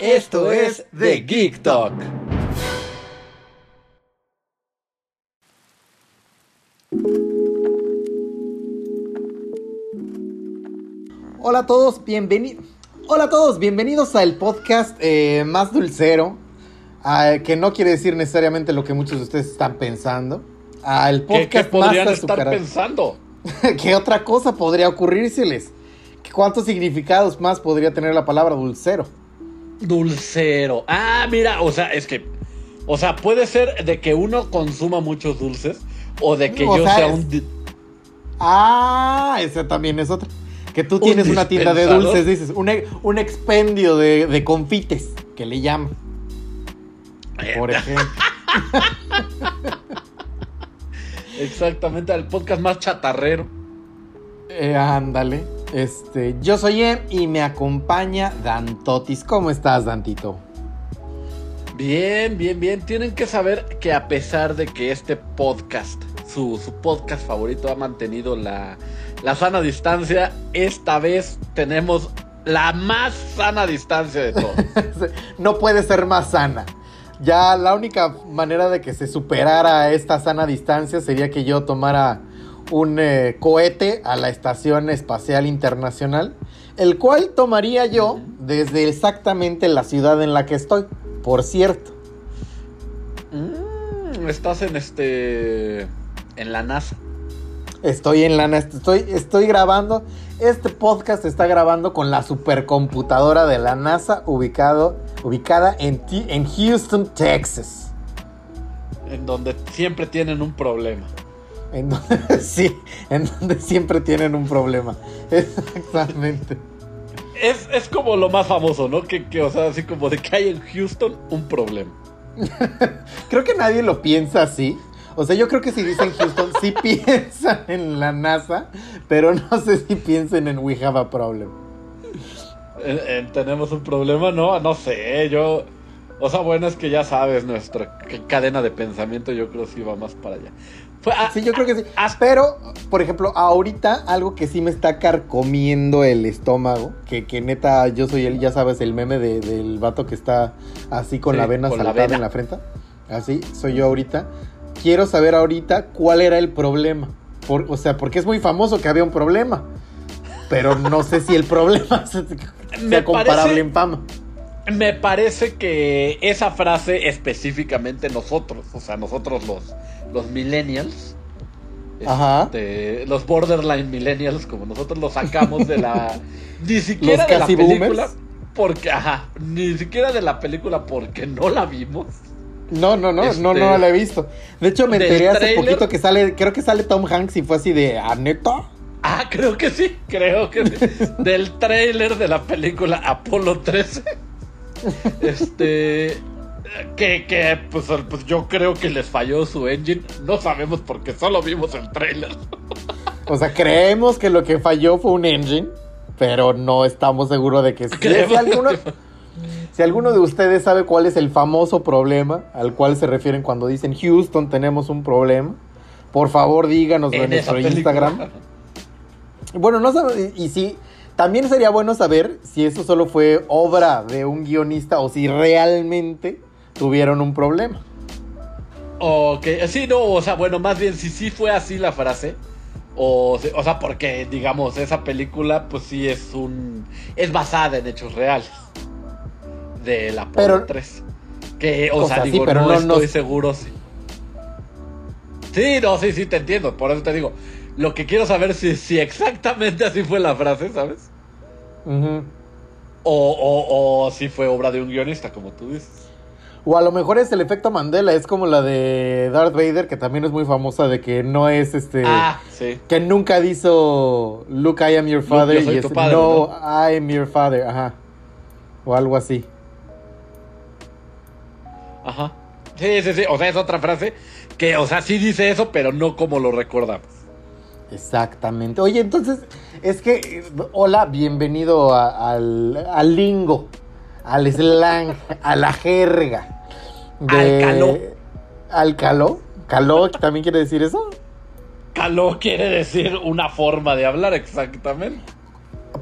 Esto es The Geek Talk. Hola a todos, bienvenidos. Hola a todos, bienvenidos al podcast eh, más dulcero, que no quiere decir necesariamente lo que muchos de ustedes están pensando. Al ¿Qué, podrían más estar pensando? ¿Qué otra cosa podría ocurrírseles? ¿Cuántos significados más podría tener la palabra dulcero? Dulcero. Ah, mira, o sea, es que. O sea, puede ser de que uno consuma muchos dulces o de que O yo sea, un. Ah, esa también es otra. Que tú Un tienes una tienda de dulces, dices, un, e- un expendio de, de confites, que le llaman, por ejemplo. Exactamente, al podcast más chatarrero. Eh, ándale. Este, yo soy Em y me acompaña Dantotis. ¿Cómo estás, Dantito? Bien, bien, bien. Tienen que saber que a pesar de que este podcast, su, su podcast favorito, ha mantenido la, la sana distancia, esta vez tenemos la más sana distancia de todos. no puede ser más sana. Ya la única manera de que se superara esta sana distancia sería que yo tomara un eh, cohete a la Estación Espacial Internacional, el cual tomaría yo desde exactamente la ciudad en la que estoy, por cierto. Mm, estás en este. en la NASA. Estoy en la estoy, estoy grabando. Este podcast está grabando con la supercomputadora de la NASA ubicado, ubicada en, en Houston, Texas. En donde siempre tienen un problema. En donde, sí, en donde siempre tienen un problema. Exactamente. Es, es como lo más famoso, ¿no? Que, que, o sea, así como de que hay en Houston un problema. Creo que nadie lo piensa así. O sea, yo creo que si dicen Houston, sí piensan en la NASA, pero no sé si piensan en We Have a Problem. Tenemos un problema, no, no sé, yo. O sea, bueno, es que ya sabes, nuestra cadena de pensamiento, yo creo sí va más para allá. Fue, ah, Sí, yo creo que sí. ah, Pero, por ejemplo, ahorita algo que sí me está carcomiendo el estómago, que, que neta, yo soy el, ya sabes, el meme de- del vato que está así con Sí, la vena con la saltada vena. en la frente. Así, soy yo ahorita. Quiero saber ahorita cuál era el problema. Por- o sea, porque es muy famoso que había un problema. Pero no sé si el problema Me sea comparable parece- en fama. Me parece que esa frase específicamente nosotros, o sea, nosotros los, los millennials, Ajá. este, los borderline millennials, como nosotros lo sacamos de la... ni siquiera Los de la película, boomers. porque, ajá, ni siquiera de la película porque no la vimos. No, no, no, Este, no, no la he visto. De hecho, me enteré hace poquito que sale, creo que sale Tom Hanks y fue así de, ¿a neta? Ah, creo que sí, creo que sí. Del tráiler de la película Apolo 13. Este. Que, que pues, pues yo creo que les falló su engine. No sabemos porque solo vimos el tráiler. O sea, creemos que lo que falló fue un engine, pero no estamos seguros de que sí. Si alguno, si alguno de ustedes sabe cuál es el famoso problema al cual se refieren cuando dicen Houston tenemos un problema, por favor díganos en, En nuestro película. Instagram. Bueno, no sabe, y si también sería bueno saber si eso solo fue obra de un guionista o si realmente tuvieron un problema. Ok, sí, no, o sea, bueno, más bien si sí fue así la frase. O, o sea, porque, digamos, esa película, pues sí es un. Es basada en hechos reales. De la Apolo Pero- 3. Que, o, O sea, sea, sí, digo, pero no, no estoy seguro si. Sí, no, sí, sí, te entiendo. Por eso te digo. Lo que quiero saber es si, si exactamente así fue la frase, ¿sabes? Ujú. O, o, o si fue obra de un guionista, como tú dices. O a lo mejor es el efecto Mandela, es como la de Darth Vader, que también es muy famosa de que no es este. Ah, sí. Que nunca dijo Luke, I am your Luke, father. yo soy y tu es padre, No, I am your father. Ajá. O algo así. Ajá. Sí, sí, sí. O sea, es otra frase que, o sea, sí dice eso, pero no como lo recordamos. Exactamente. Oye, entonces, es que, hola, bienvenido a- al, al lingo, al slang, a la jerga. Al caló. ¿Al caló? ¿Caló también quiere decir eso? Caló quiere decir una forma de hablar, exactamente.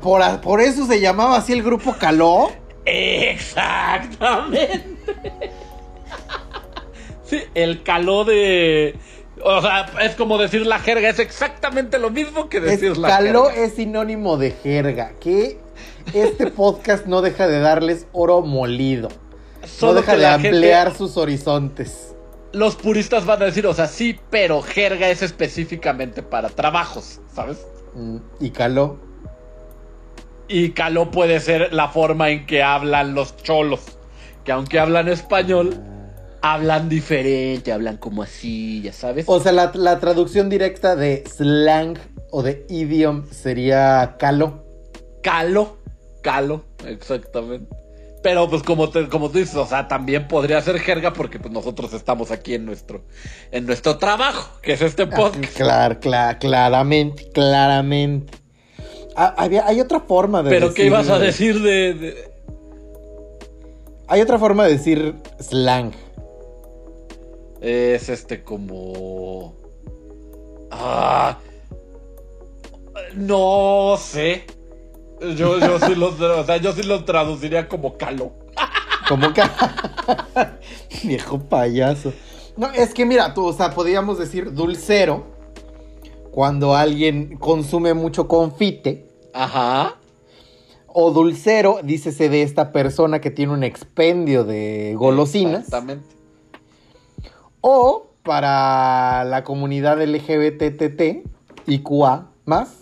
¿Por, por eso se llamaba así el grupo Caló? Exactamente. Sí, el caló de. O sea, es como decir la jerga, es exactamente lo mismo que decir la caló jerga. es sinónimo de jerga, que este podcast no deja de darles oro molido. No Solo deja que de gente- ampliar sus horizontes. Los puristas van a decir, o sea, sí, pero jerga es específicamente para trabajos, ¿sabes? Mm, Y caló. Y caló puede ser la forma en que hablan los cholos, que aunque hablan español, hablan diferente, hablan como así, ya sabes. O sea, la, la traducción directa de slang o de idiom sería caló. Calo, calo, exactamente. Pero pues como, te- como tú dices, o sea, también podría ser jerga porque pues nosotros estamos aquí en nuestro, en nuestro trabajo, que es este podcast. Claro, cla- claramente, claramente. Ah, había, hay otra forma de Pero decir... ¿qué ibas a decir de, de- Hay otra forma de decir slang. Es este como... Ah, no sé. Yo, yo, sí lo, o sea, yo sí lo traduciría como calo. Como que... Viejo payaso. No, es que mira, tú, o sea, podríamos decir dulcero cuando alguien consume mucho confite. Ajá. O dulcero, dícese de esta persona que tiene un expendio de golosinas. Exactamente. O para la comunidad LGBTT y QA más,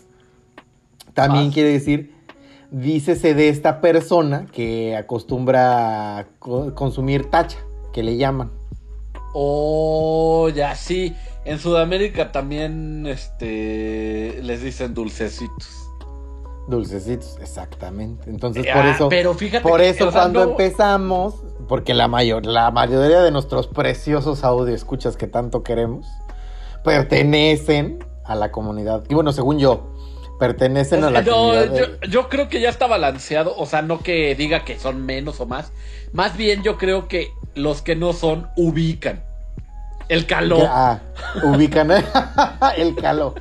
también Más. quiere decir, dícese de esta persona que acostumbra a co- consumir tacha, que le llaman. Oh, ya sí. En Sudamérica también este les dicen dulcecitos. Dulcecitos, exactamente. Entonces, Ah, por eso, pero fíjate por que, eso o sea, cuando no- empezamos, porque la, mayor, la mayoría de nuestros preciosos audio escuchas que tanto queremos, pertenecen a la comunidad. Y bueno, según yo, pertenecen a la No, comunidad. de- yo, creo que ya está balanceado. O sea, no que diga que son menos o más. Más bien yo creo que los que no son ubican. El calor. Ah, ubican el calo.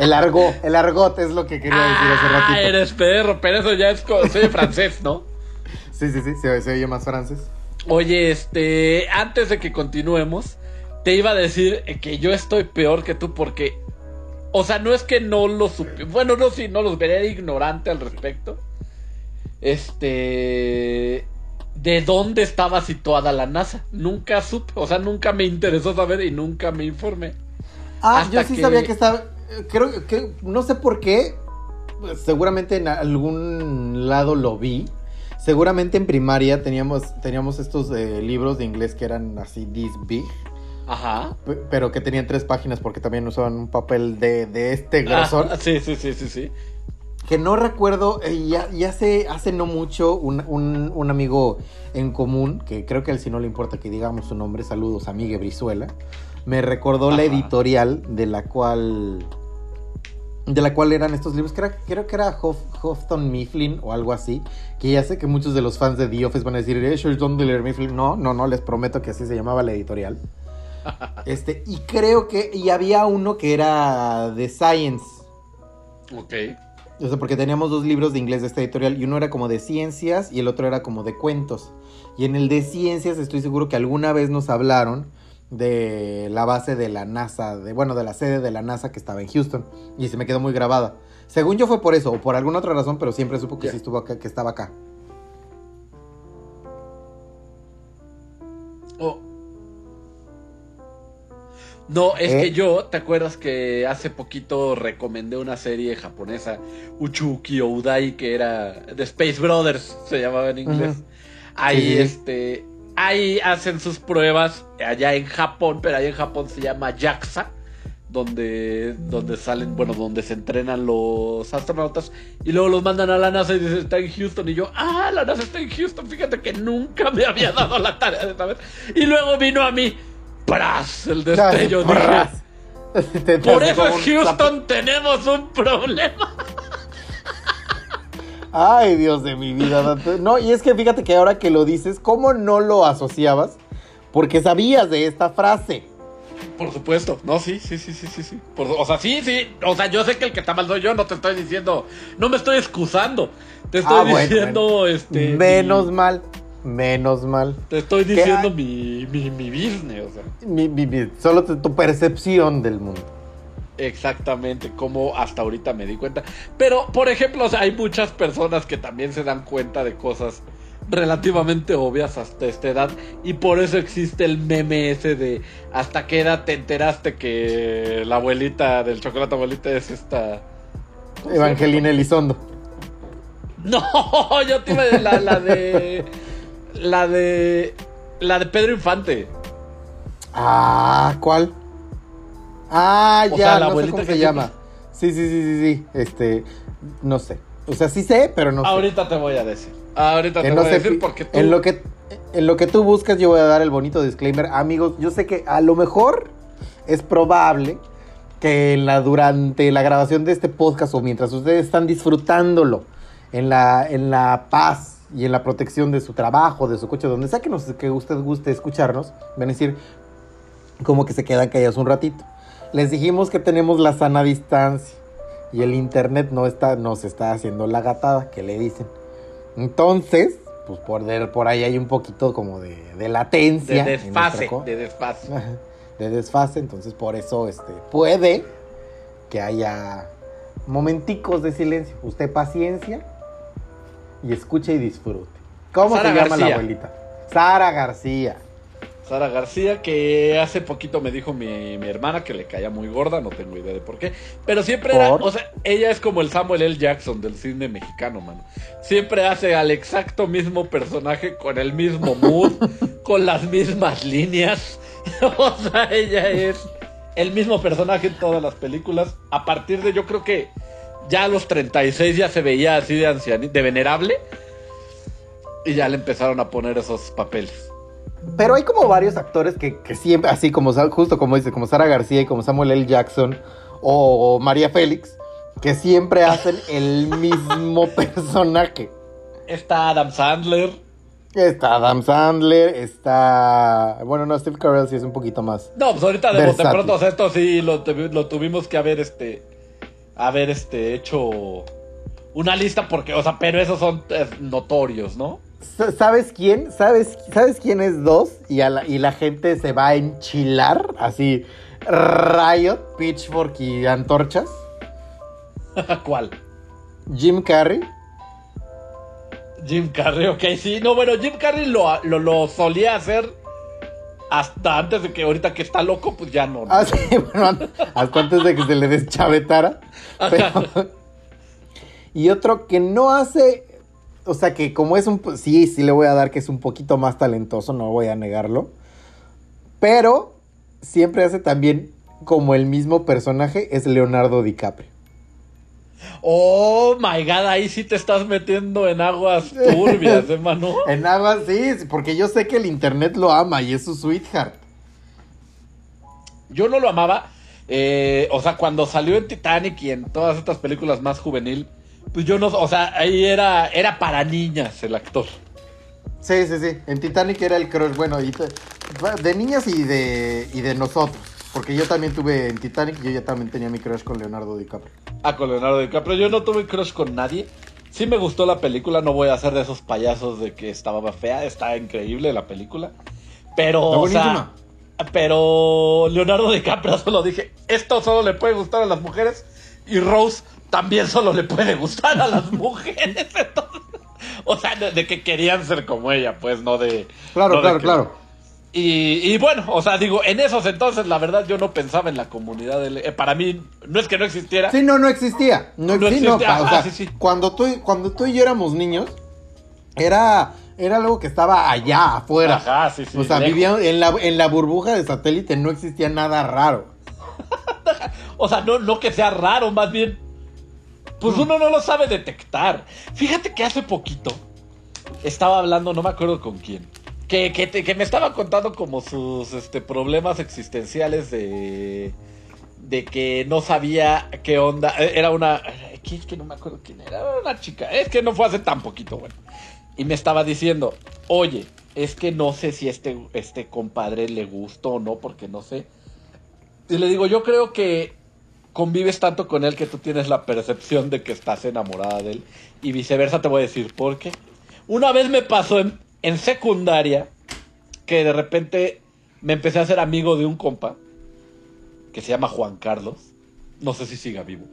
El argot, el argot es lo que quería decir hace Ah, ratito. eres perro, pero eso ya es soy francés, ¿no? Sí, sí, sí, se, se oye más francés. Oye, este, antes de que continuemos, te iba a decir que yo estoy peor que tú porque, o sea, no es que no lo supe, bueno, no, sí, no los veré ignorante al respecto. Este, de dónde estaba situada la NASA, nunca supe, o sea, nunca me interesó saber y nunca me informé. Ah, Hasta yo sí que- sabía que estaba. Creo que. No sé por qué. Seguramente en algún lado lo vi. Seguramente en primaria teníamos, teníamos estos eh, libros de inglés que eran así this big. Ajá. pe- Pero que tenían tres páginas porque también usaban un papel de, de este grosor. Ah, sí, sí, sí, sí, sí. Que no recuerdo, eh, ya, ya hace, hace no mucho, un, un- un amigo en común, que creo que a él sí no le importa que digamos su nombre, saludos a Miguel Brizuela, me recordó la editorial de la cual de la cual eran estos libros, que era- creo que era Hof, Houghton Mifflin o algo así, que ya sé que muchos de los fans de The Office van a decir, eh, sure, don't leer Mifflin. No, no, no, les prometo que así se llamaba la editorial. Este, y creo que, y había uno que era de Science, Ok. o sea, porque teníamos dos libros de inglés de esta editorial y uno era como de ciencias y el otro era como de cuentos. Y en el de ciencias estoy seguro que alguna vez nos hablaron de la base de la NASA, de bueno, de la sede de la NASA que estaba en Houston y se me quedó muy grabada. Según yo fue por eso o por alguna otra razón, pero siempre supo que Ya. sí estuvo acá, que estaba acá. Oh. No, es ¿Eh? que yo, ¿te acuerdas que hace poquito recomendé una serie japonesa, Uchuki Oudai, que era The Space Brothers, se llamaba en inglés? Ahí, sí. este, ahí hacen sus pruebas allá en Japón, pero allá en Japón se llama JAXA, donde, donde salen, bueno, donde se entrenan los astronautas y luego los mandan a la NASA y dicen está en Houston y yo, ah, la NASA está en Houston, fíjate que nunca me había dado la tarea de saber. Y luego vino a mí, ¡pras! el destello. dije, por eso un Houston tenemos un problema. Ay, Dios de mi vida. Dante. No, y es que fíjate que ahora que lo dices, ¿cómo no lo asociabas? Porque sabías de esta frase. Por supuesto, no, sí, sí, sí, sí, sí, sí. Por- o sea, sí, sí. O sea, yo sé que el que está mal soy yo, no te estoy diciendo, no me estoy excusando. Te estoy Ah, bueno, diciendo, bueno. este. Menos mi- mal, menos mal. Te estoy ¿Qué diciendo mi, mi, mi business, o sea. Mi- mi- mi- solo tu percepción del mundo. Exactamente, como hasta ahorita me di cuenta. Pero, por ejemplo, o sea, hay muchas personas que también se dan cuenta de cosas relativamente obvias hasta esta edad. Y por eso existe el meme ese de hasta qué edad te enteraste que la abuelita del chocolate abuelita es esta. Evangelina Elizondo. No, yo te iba de la, la de. La de. La de Pedro Infante. Ah, ¿cuál? Ah, O ya, sea, la no sé cómo que se llama. Sí, sí, sí, sí, sí. Este, no sé. O sea, sí sé, pero no sé. Ahorita te voy a decir. Ahorita Que te no voy a decir porque tú. en lo que en lo que tú buscas yo voy a dar el bonito disclaimer amigos yo sé que a lo mejor es probable que en la durante la grabación de este podcast o mientras ustedes están disfrutándolo en la en la paz y en la protección de su trabajo de su coche donde sea que nos que usted guste escucharnos van a decir como que se quedan callados un ratito les dijimos que tenemos la sana distancia y el internet no está nos está haciendo la gatada que le dicen entonces, pues por, de- por ahí hay un poquito como de, de latencia. de desfase. De desfase. De desfase, entonces por eso este, puede que haya momenticos de silencio. Usted paciencia y escuche y disfrute. ¿Cómo Sara se llama García. la abuelita? Sara García. Sara García, que hace poquito me dijo mi, mi hermana que le caía muy gorda, no tengo idea de por qué. Pero siempre era, o sea, ella es como el Samuel L. Jackson del cine mexicano, mano. Siempre hace al exacto mismo personaje con el mismo mood, con las mismas líneas. o sea, ella es el mismo personaje en todas las películas. A partir de, yo creo que ya a los 36 ya se veía así de ancianita, de venerable. Y ya le empezaron a poner esos papeles. Pero hay como varios actores que, que siempre, así como justo como dice, como Sara García y como Samuel L. Jackson o María Félix, que siempre hacen el mismo personaje. Está Adam Sandler. Está Adam Sandler, está. Bueno, no, Steve Carell sí es un poquito más. No, pues ahorita de Versátil. pronto, esto sí lo, lo tuvimos que haber este. Haber este hecho una lista porque, o sea, pero esos son eh, notorios, ¿no? Sa- ¿Sabes quién? ¿Sabes, ¿Sabes quién es dos? Y, a la, y la gente se va a enchilar, así. Riot, Pitchfork y antorchas. ¿Cuál? Jim Carrey. Jim Carrey, ok, sí. No, bueno, Jim Carrey lo, lo, lo solía hacer hasta antes de que ahorita que está loco, pues ya no. ¿no? Ah, sí, bueno, an- hasta antes de que se le deschavetara. Pero- y otro que no hace. O sea, que como es un. Sí, sí le voy a dar que es un poquito más talentoso, no voy a negarlo. Pero siempre hace también como el mismo personaje, es Leonardo DiCaprio. Oh my god, ahí sí te estás metiendo en aguas turbias, hermano. En aguas, sí, porque yo sé que el internet lo ama y es su sweetheart. Yo no lo amaba. eh, o sea, cuando salió en Titanic y en todas estas películas más juvenil, pues yo no, o sea, ahí era, era para niñas el actor. Sí, sí, sí. En Titanic era el crush, bueno, y te- de niñas y de, y de nosotros. Porque yo también tuve en Titanic, yo ya también tenía mi crush con Leonardo DiCaprio. Ah, con Leonardo DiCaprio. Yo no tuve crush con nadie. Sí me gustó la película, no voy a hacer de esos payasos de que estaba fea, está increíble la película. Pero, Está o sea, pero Leonardo DiCaprio solo dije, esto solo le puede gustar a las mujeres y Rose también solo le puede gustar a las mujeres. Entonces, o sea, de, de que querían ser como ella, pues, no de... Claro, no de claro, que- claro. Y, y bueno, o sea, digo, en esos entonces, la verdad, yo no pensaba en la comunidad. L- eh, para mí, no es que no existiera. Sí, no, no existía. No, No sí, no, existía, pa- o ajá, sea, sí, sí. Cuando, tú, cuando tú y yo éramos niños, era, era algo que estaba allá, afuera. Ajá, sí, sí. o sea, vivían en la, en la burbuja de satélite, no existía nada raro. o sea, no, no que sea raro, más bien. Pues uno no lo sabe detectar. Fíjate que hace poquito estaba hablando, no me acuerdo con quién. Que, que, te- que me estaba contando como sus este, problemas existenciales de. De que no sabía qué onda. Eh, Era una. Es que no me acuerdo quién era. Era una chica. Es que no fue hace tan poquito, bueno. Y me estaba diciendo, oye, es que no sé si este, este compadre le gustó o no, porque no sé. Y le digo, yo creo que convives tanto con él que tú tienes la percepción de que estás enamorada de él. Y viceversa te voy a decir por qué. Una vez me pasó en, en secundaria que de repente me empecé a hacer amigo de un compa que se llama Juan Carlos. No sé si siga vivo.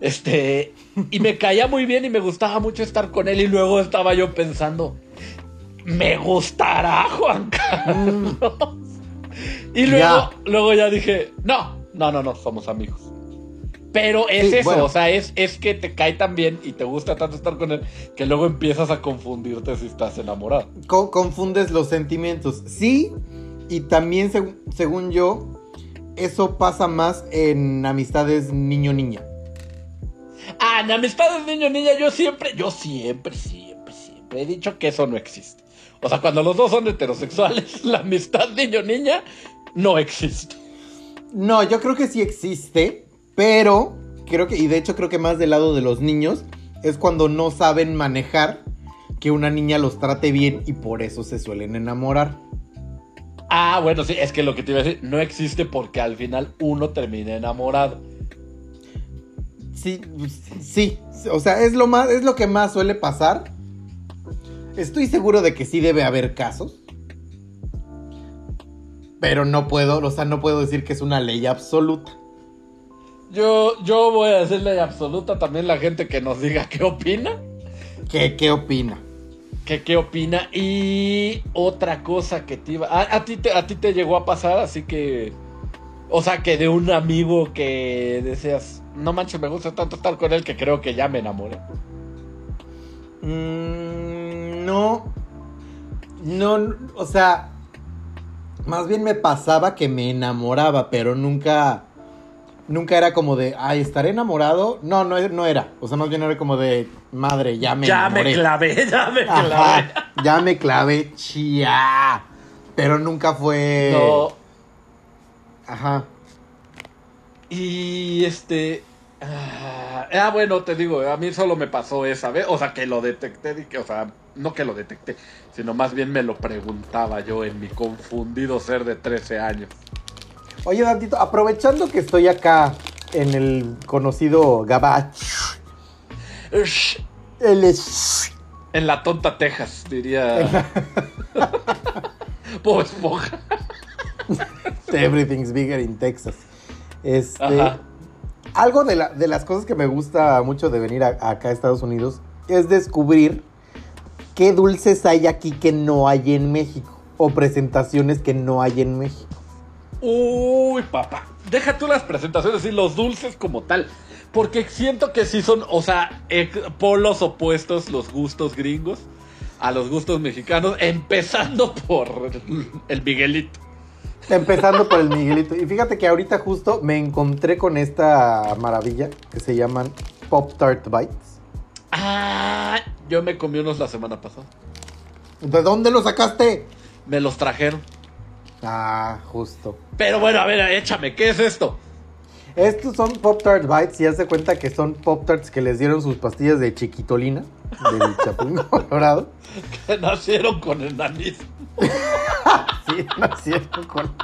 Este, y me caía muy bien y me gustaba mucho estar con él. Y luego estaba yo pensando, me gustará Juan Carlos. Y luego, Ya. luego ya dije, no, no, no, no, somos amigos. Pero es Sí, eso, bueno. o sea, es, es que te cae tan bien y te gusta tanto estar con él que luego empiezas a confundirte si estás enamorado. Co- confundes los sentimientos. Sí, y también seg- según yo, eso pasa más en amistades niño-niña. Ah, en amistades niño-niña yo siempre, yo siempre, siempre, siempre he dicho que eso no existe. O sea, cuando los dos son heterosexuales, la amistad niño-niña no existe. No, yo creo que sí existe, pero creo que, y de hecho creo que más del lado de los niños, es cuando no saben manejar que una niña los trate bien y por eso se suelen enamorar. Ah, bueno, sí, es que lo que te iba a decir, no existe porque al final uno termina enamorado. Sí, sí, o sea, es lo más, es lo que más suele pasar. Estoy seguro de que sí debe haber casos. Pero no puedo, o sea, no puedo decir que es una ley absoluta. Yo, yo voy a decirle absoluta también la gente que nos diga qué opina. ¿Qué, qué opina? Que qué opina. Y otra cosa que te iba. A, a ti te, a ti te llegó a pasar, así que. O sea, que de un amigo que deseas. No manches, me gusta tanto estar con él que creo que ya me enamoré. Mm, no. No, o sea. Más bien me pasaba que me enamoraba, pero nunca. Nunca era como de, ay, estaré enamorado. No, no, no era. O sea, más bien era como de, madre, ya me ya enamoré. me clavé, ya me clavé. Ajá, ya me clavé, chía. Pero nunca fue. No. Ajá. Y este. Ah, ah, bueno, te digo, a mí solo me pasó esa vez. O sea, que lo detecté. y que, o sea, no que lo detecté, sino más bien me lo preguntaba yo en mi confundido ser de 13 años. Oye, Dantito, aprovechando que estoy acá en el conocido Gabach. El es- En la tonta Texas, diría. Bob Esponja. Everything's bigger in Texas. Este. Ajá. Algo de, la- de las cosas que me gusta mucho de venir a- acá a Estados Unidos es descubrir qué dulces hay aquí que no hay en México. O presentaciones que no hay en México. Uy, papá. Deja tú las presentaciones y los dulces como tal. Porque siento que sí son, o sea, polos opuestos los gustos gringos a los gustos mexicanos, empezando por el Miguelito. Empezando por el Miguelito. Y fíjate que ahorita justo me encontré con esta maravilla que se llaman Pop Tart Bites. Ah, yo me comí unos la semana pasada. ¿De dónde lo sacaste? Me los trajeron. Ah, justo. Pero bueno, a ver, échame, ¿qué es esto? Estos son Pop Tart Bites y haz de cuenta que son Pop Tarts que les dieron sus pastillas de chiquitolina del Chapulín Colorado. Que nacieron con el nariz. Sí, nacieron con.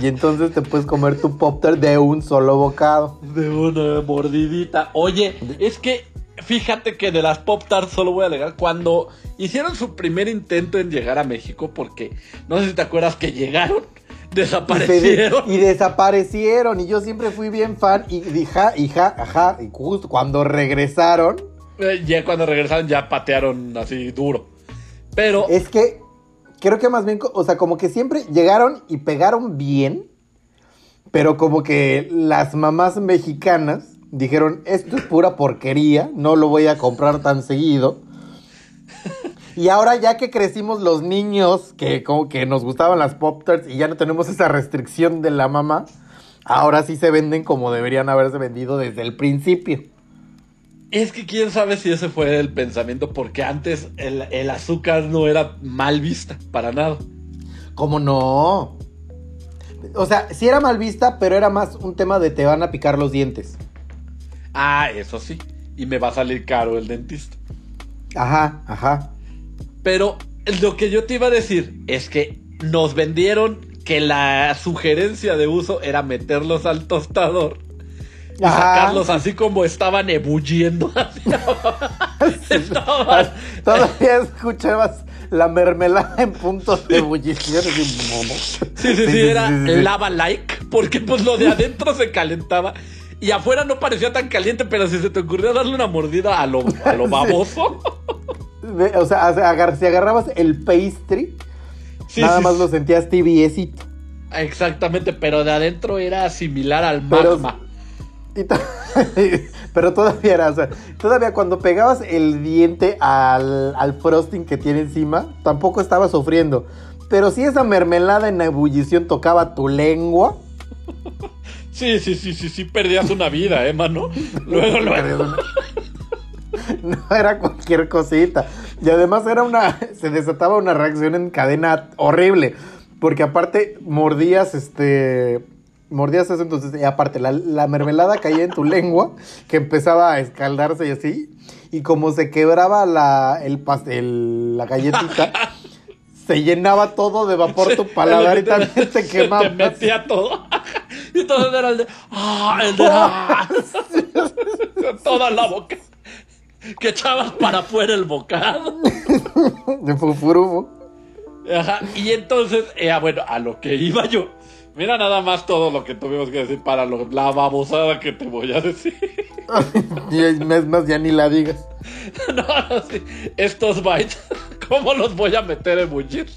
y entonces te puedes comer tu Pop Tart de un solo bocado. De una mordidita. Oye, es que fíjate que de las Pop Tarts solo voy a alegar cuando hicieron su primer intento en llegar a México, porque no sé si te acuerdas que llegaron, Y, de- desaparecieron. y desaparecieron. Y yo siempre fui bien fan. Y dije, hija, ajá. Y justo cuando regresaron, Eh, Ya cuando regresaron ya patearon así duro. Pero Es que creo que más bien, o sea, como que siempre llegaron y pegaron bien, pero como que las mamás mexicanas dijeron, esto es pura porquería, no lo voy a comprar tan seguido. Y ahora ya que crecimos los niños, que como que nos gustaban las Pop Tarts y ya no tenemos esa restricción de la mamá, ahora sí se venden como deberían haberse vendido desde el principio. Es que quién sabe si ese fue el pensamiento, porque antes el, el azúcar no era mal vista, para nada. ¿Cómo no? O sea, sí era mal vista, pero era más un tema de te van a picar los dientes. Ah, eso sí. Y me va a salir caro el dentista. Ajá, ajá. Pero lo que yo te iba a decir es que nos vendieron que la sugerencia de uso era meterlos al tostador y Ajá. sacarlos así como estaban ebulliendo. Estaban- Todavía escuchabas la mermelada en puntos de ebullición. así, momo. Sí, sí, sí, era lava like, porque pues lo de adentro se calentaba y afuera no parecía tan caliente, pero si se te ocurrió darle una mordida a lo, a lo baboso. O sea, agar- si agarrabas el pastry, Sí, nada sí, más lo sentías tibiecito. Exactamente, pero de adentro era similar al Pero- magma. Y to- Pero todavía era, o sea, todavía cuando pegabas el diente al, al frosting que tiene encima, tampoco estaba sufriendo. Pero si esa mermelada en ebullición tocaba tu lengua, Sí, sí, sí, sí, sí, perdías una vida, ¿eh, mano? Luego, luego. no era cualquier cosita. Y además era una, se desataba una reacción en cadena horrible. Porque aparte mordías, este, mordías eso, entonces, y aparte la, la mermelada caía en tu lengua, que empezaba a escaldarse y así. Y como se quebraba la, el pastel, la galletita, se llenaba todo de vapor tu paladar y también te Se quemaba. te metía todo. Y todo era el de. ¡Ah! El de. ¡Ah! Toda la boca. Que echabas para afuera el bocado. De fufurufo. Ajá. Y entonces, eh, ah, bueno, a lo que iba yo. Mira nada más todo lo que tuvimos que decir para lo- la babosada que te voy a decir. Y es más, ya ni la digas. No, no, sí. Estos bytes, ¿cómo los voy a meter en bullir?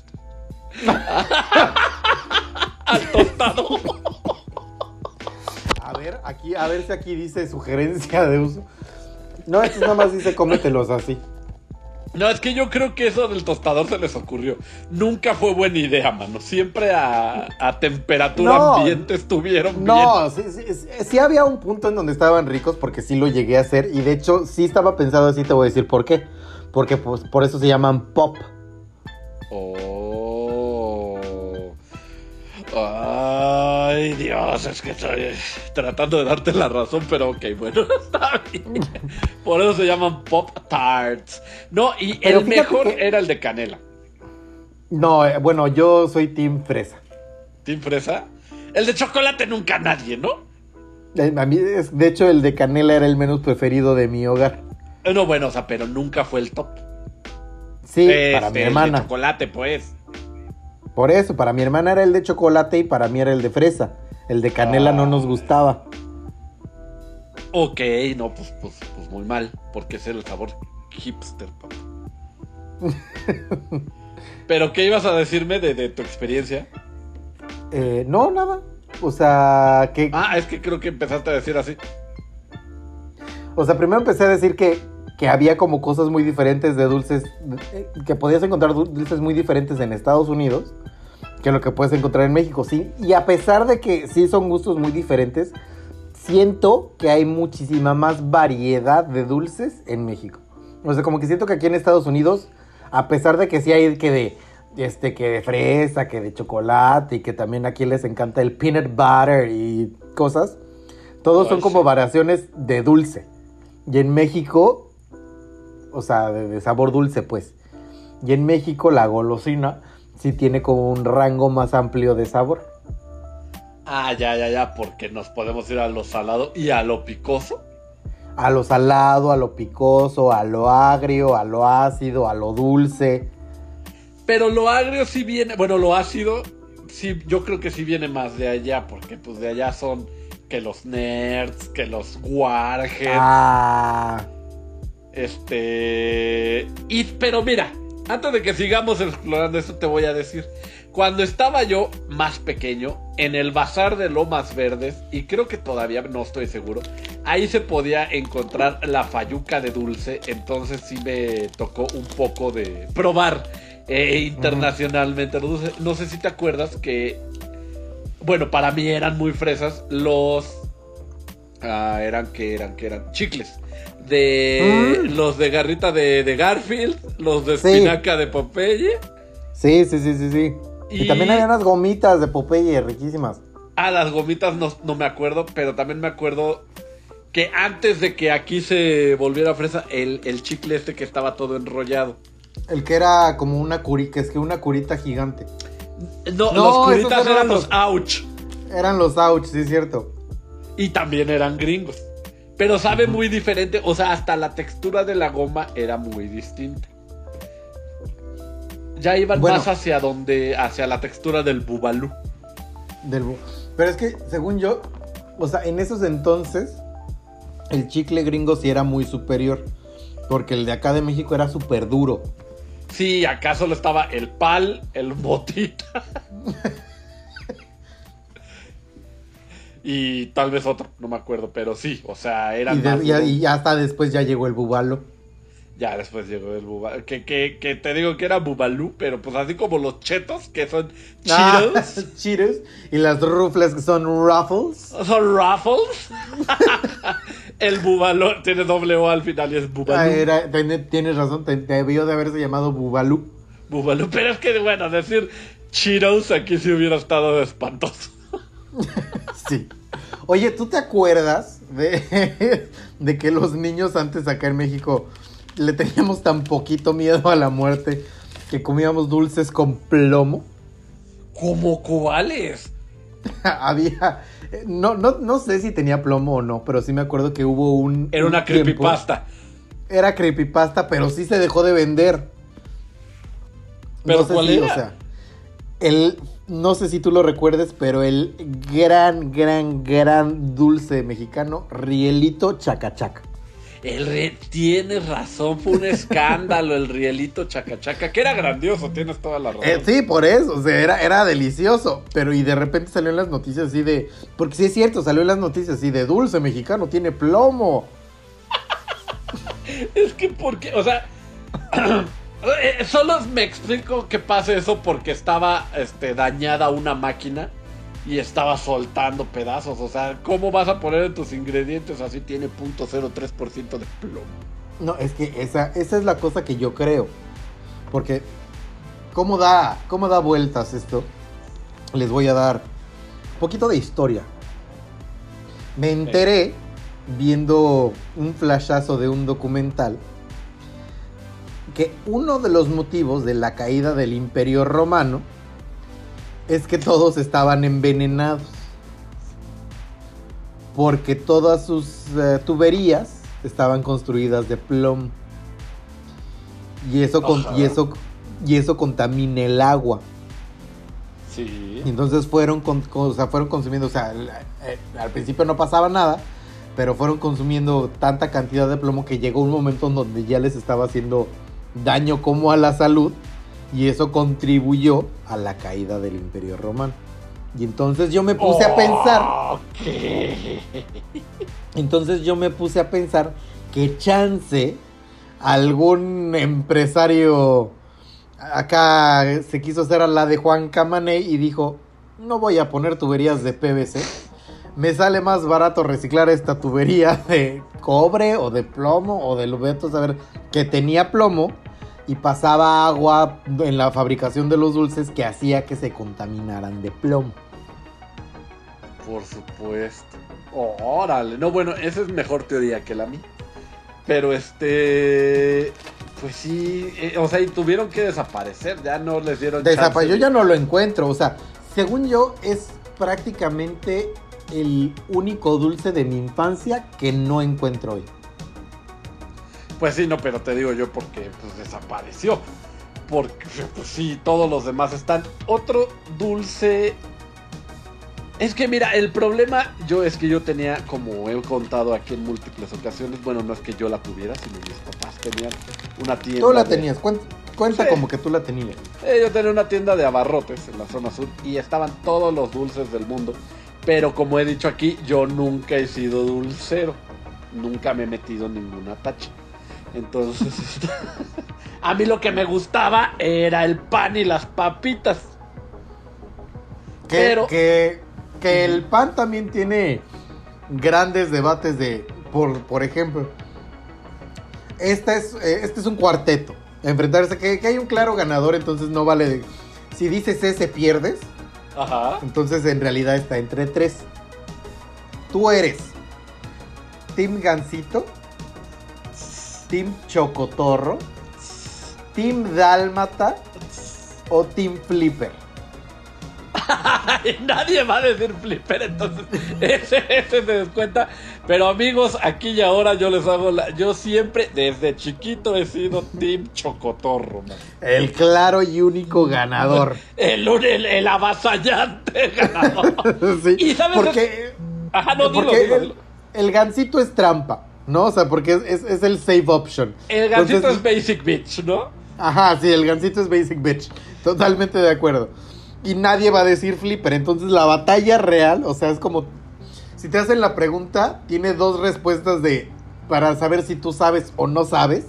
Al tostado. A ver, aquí, a ver si aquí dice sugerencia de uso. No, esto nada más dice cómetelos así. No, es que yo creo que eso del tostador se les ocurrió. Nunca fue buena idea, mano. Siempre a, a temperatura No. ambiente estuvieron bien. No, sí, sí, sí, sí había un punto en donde estaban ricos porque sí lo llegué a hacer y de hecho sí estaba pensado así, te voy a decir por qué. Porque pues, por eso se llaman pop. Oh. Ay, Dios, es que estoy tratando de darte la razón, pero ok, bueno, está bien. Por eso se llaman Pop Tarts. No, y Pero el mejor que- era el de canela. No, eh, bueno, yo soy team fresa. ¿Team Fresa? El de chocolate nunca nadie, ¿no? Eh, A mí, es- de hecho, el de canela era el menos preferido de mi hogar. Eh, No, bueno, o sea, pero nunca fue el top. Sí, Este, para mi el de hermana. chocolate, pues. Por eso, para mi hermana era el de chocolate y para mí era el de fresa. El de canela no nos gustaba. Ok, no, pues, pues, pues muy mal, porque es el sabor hipster, papá. Pero, ¿qué ibas a decirme de, de tu experiencia? Eh, no, nada. O sea, que, Ah, es que creo que empezaste a decir así. o sea, primero empecé a decir que, que había como cosas muy diferentes de dulces, eh, que podías encontrar dul- dulces muy diferentes en Estados Unidos que lo que puedes encontrar en México, sí. Y a pesar de que sí son gustos muy diferentes, siento que hay muchísima más variedad de dulces en México. O sea, como que siento que aquí en Estados Unidos, a pesar de que sí hay que de, este, que de fresa, que de chocolate y que también aquí les encanta el peanut butter y cosas, todos son como variaciones de dulce. Y en México, o sea, de, de sabor dulce, pues. Y en México la golosina sí tiene como un rango más amplio de sabor. Ah, ya, ya, ya, porque nos podemos ir a lo salado y a lo picoso. A lo salado, a lo picoso, a lo agrio, a lo ácido, a lo dulce. Pero lo agrio sí viene, bueno, lo ácido, sí, yo creo que sí viene más de allá, porque pues de allá son que los nerds, que los warheads, Ah, este... Y, pero mira, antes de que sigamos explorando esto te voy a decir, cuando estaba yo más pequeño, en el bazar de Lomas Verdes, y creo que todavía no estoy seguro, ahí se podía encontrar la fayuca de dulce, entonces sí me tocó un poco de probar eh, internacionalmente los dulces. No sé si te acuerdas que, bueno, para mí eran muy fresas los... ah, eran que eran que eran chicles de Mm. los de garrita de, de Garfield, los de Sí. espinaca de Popeye. Sí, sí, sí, sí, sí. Y, Y- también había unas gomitas de Popeye riquísimas. Ah, las gomitas no, no me acuerdo, pero también me acuerdo que antes de que aquí se volviera fresa, el, el chicle este que estaba todo enrollado. El que era como una curita, es que una curita gigante. No, No, los curitas eran eran los- ouch. Eran los ouch, sí es cierto. Y también eran gringos. Pero sabe muy diferente, o sea, hasta la textura de la goma era muy distinta. Ya iban Bueno. más hacia donde, hacia la textura del bubalú. Del bu- Pero es que, según yo, o sea, en esos entonces, el chicle gringo sí era muy superior. Porque el de acá de México era súper duro. Sí, acá solo estaba el pal, el botita. y tal vez otro, no me acuerdo, pero sí, o sea, eran Y, de- más y- hasta después ya llegó el bubalo. Ya después llegó el bubalú. Que, que, que te digo que era bubalú, pero pues así como los chetos, que son Ah, Cheetos. Cheetos. Y las rufles que son ruffles. Son Ruffles. el bubalú tiene doble O al final y es bubalú. Ah, era- tienes razón, te- debió de haberse llamado bubalú. Bubalú. Pero es que, bueno, decir Cheetos aquí sí hubiera estado espantoso. Sí. Oye, ¿tú te acuerdas de, de que los niños antes acá en México le teníamos tan poquito miedo a la muerte que comíamos dulces con plomo? ¿Cómo cuáles? Había. No, no, no sé si tenía plomo o no, pero sí me acuerdo que hubo un. Era una un tiempo- creepypasta. Era creepypasta, pero sí se dejó de vender. ¿Pero no sé cuál si, era? o sea, el, no sé si tú lo recuerdes, pero el gran, gran, gran dulce mexicano, Rielito Chacachaca. El re... Tienes razón, fue un escándalo el rielito chacachaca, que era grandioso, tienes toda la razón. Eh, sí, por eso, o sea, era, era delicioso, pero y de repente salió en las noticias así de, porque sí es cierto, salió en las noticias así de dulce mexicano, tiene plomo. Es que porque, o sea, eh, solo me explico que pase eso porque estaba este, dañada una máquina y estaba soltando pedazos. O sea, ¿cómo vas a poner en tus ingredientes así tiene .03% de plomo? No, es que esa, esa es la cosa que yo creo, porque ¿cómo da, cómo da vueltas esto? Les voy a dar un poquito de historia. Me enteré viendo un flashazo de un documental que uno de los motivos de la caída del imperio romano es que todos estaban envenenados. Porque todas sus eh, tuberías estaban construidas de plomo. Y eso, con- y eso, y eso contamina el agua. Sí. Y entonces fueron, con- con- o sea, fueron consumiendo, o sea, al, eh, al principio no pasaba nada, pero fueron consumiendo tanta cantidad de plomo que llegó un momento en donde ya les estaba haciendo daño como a la salud y eso contribuyó a la caída del imperio romano. Y entonces yo me puse a pensar, entonces yo me puse a pensar que chance algún empresario acá se quiso hacer a la de Juan Camané y dijo, no voy a poner tuberías de PVC. Me sale más barato reciclar esta tubería de cobre o de plomo o de lubeto, saber que tenía plomo y pasaba agua en la fabricación de los dulces que hacía que se contaminaran de plomo. Por supuesto. Órale. No, bueno, esa es mejor teoría que la mía. Pero este. Pues sí. eh, o sea, y tuvieron que desaparecer. Ya no les dieron Desapa- chance yo ya no lo encuentro, o sea, según yo es prácticamente el único dulce de mi infancia que no encuentro hoy. Pues sí, no, pero te digo yo porque pues desapareció. Porque pues sí, todos los demás están. Otro dulce. Es que mira, el problema yo es que yo tenía, como he contado aquí en múltiples ocasiones, bueno, no es que yo la tuviera, sino mis papás tenían una tienda. Tú la de- tenías, cuen- cuenta Sí. como que tú la tenías. Eh, yo tenía una tienda de abarrotes en la zona sur y estaban todos los dulces del mundo. Pero como he dicho aquí, yo nunca he sido dulcero. nunca me he metido en ninguna tacha. Entonces, a mí lo que me gustaba era el pan y las papitas. Que, Pero- que, que el pan también tiene grandes debates de, por, por ejemplo, esta es, eh, este es un cuarteto. Enfrentarse, que, que hay un claro ganador, entonces no vale. de- si dices ese, pierdes. Entonces en realidad está entre tres. Tú eres Team Gansito, Team Chocotorro, Team Dálmata o Team Flipper. Nadie va a decir flipper, entonces ese, ese se descuenta. Pero amigos, aquí y ahora yo les hago la. Yo siempre, desde chiquito, he sido Team Chocotorro, man. El claro y único ganador. El, el, el avasallante ganador. Sí, ¿Y sabes porque, Ajá, no, porque dilo, el, dilo. el gansito es trampa, ¿no? O sea, porque es, es- es el safe option. El gancito Entonces- es Basic Bitch, ¿no? Ajá, sí, el gansito es basic bitch. Totalmente de acuerdo. Y nadie va a decir flipper. Entonces la batalla real, o sea, es como... Si te hacen la pregunta, tiene dos respuestas de... Para saber si tú sabes o no sabes.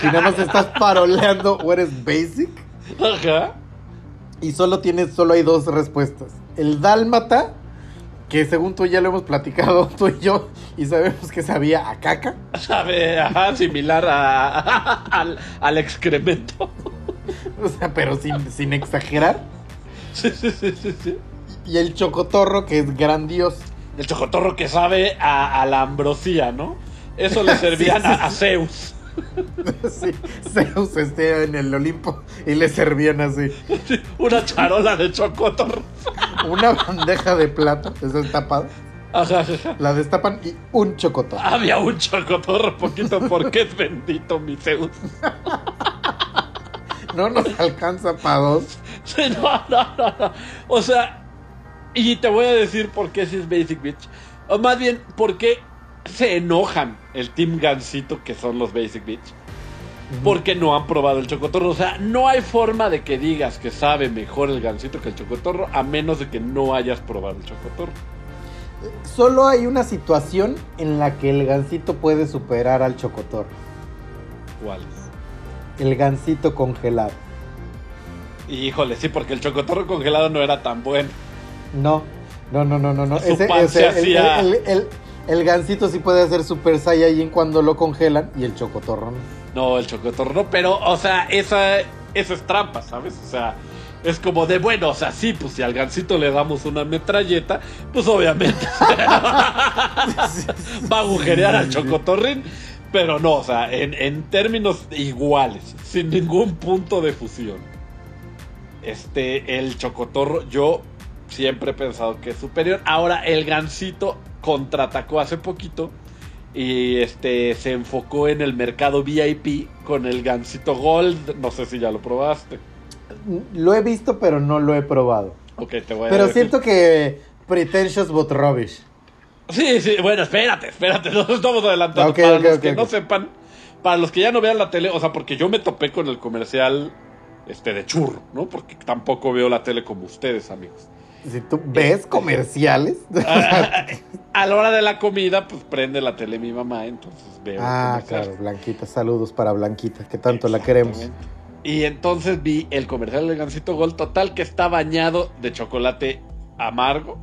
Si nada más estás paroleando o eres basic. Ajá. Y solo tienes, solo hay dos respuestas. El dálmata, que según tú ya lo hemos platicado tú y yo, y sabemos que sabía a caca. Sabe, ajá, similar a, al, al excremento. O sea, pero sin, sin exagerar. Sí, sí, sí, sí, sí. Y el chocotorro, que es grandioso. El chocotorro que sabe a, a la ambrosía, ¿no? Eso le servían a Zeus. Sí, Zeus esté en el Olimpo y le servían así. Una charola de chocotorro. Una bandeja de plata, esa es tapada. Ajá, ajá. La destapan y un chocotorro. Había un chocotorro poquito porque es bendito mi Zeus. No nos alcanza para dos. No, no, no, no. O sea, y te voy a decir por qué si es Basic Bitch. O más bien, por qué se enojan el Team Gansito, que son los Basic Bitch. Porque no han probado el chocotorro. O sea, no hay forma de que digas que sabe mejor el gansito que el chocotorro, a menos de que no hayas probado el chocotorro. Solo hay una situación en la que el gansito puede superar al chocotorro. ¿Cuáles? El gansito congelado. Híjole, sí, porque el chocotorro congelado no era tan bueno. No, no, no, no, no, no. Su pan ese- se el, hacía- el- el- el gansito sí puede hacer Super Saiyajin cuando lo congelan y el chocotorro no. No, el chocotorro no, pero, o sea, esa, esa es trampa, ¿sabes? O sea, es como de, bueno, o sea, sí, pues si al gansito le damos una metralleta, pues obviamente va a agujerear al chocotorrín, pero no, o sea, en, en términos iguales, sin ningún punto de fusión. Este, el chocotorro, yo siempre he pensado que es superior. Ahora, el gansito contraatacó hace poquito y este se enfocó en el mercado VIP con el gansito Gold. No sé si ya lo probaste. Lo he visto, pero no lo he probado. Ok, te voy a Pero decir. siento que pretentious but rubbish. Sí, sí, bueno, espérate, espérate, nos estamos adelantando. Ok, para los que no sepan, para los que ya no vean la tele, o sea, porque yo me topé con el comercial este de churro, ¿no? Porque tampoco veo la tele como ustedes, amigos. Si tú ves comerciales. a, a la hora de la comida, pues prende la tele mi mamá, entonces veo. ah, claro, Blanquita. Saludos para Blanquita, que tanto la queremos. Y entonces vi el comercial del Gansito Gold total que está bañado de chocolate amargo.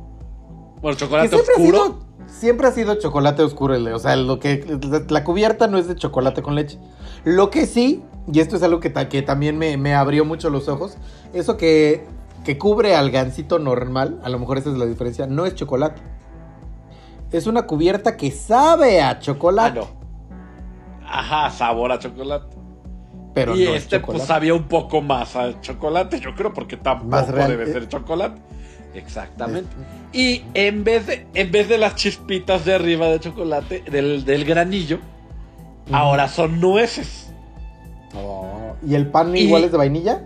Bueno, chocolate siempre ha, oscuro. sido, siempre ha sido chocolate oscuro. O sea, lo que la cubierta no es de chocolate con leche. Lo que sí, y esto es algo que, ta- que también me, me abrió mucho los ojos, eso que, que cubre al gansito normal, a lo mejor esa es la diferencia, no es chocolate. Es una cubierta que sabe a Ah, chocolate, no. Ajá, sabor a chocolate. pero y no es este chocolate. pues sabía un poco más a chocolate, yo creo, porque tampoco debe ser chocolate. Exactamente. Y en vez de, en vez de las chispitas de arriba de chocolate, del, del granillo, ahora son nueces. Oh, ¿Y el pan Y- igual es de vainilla?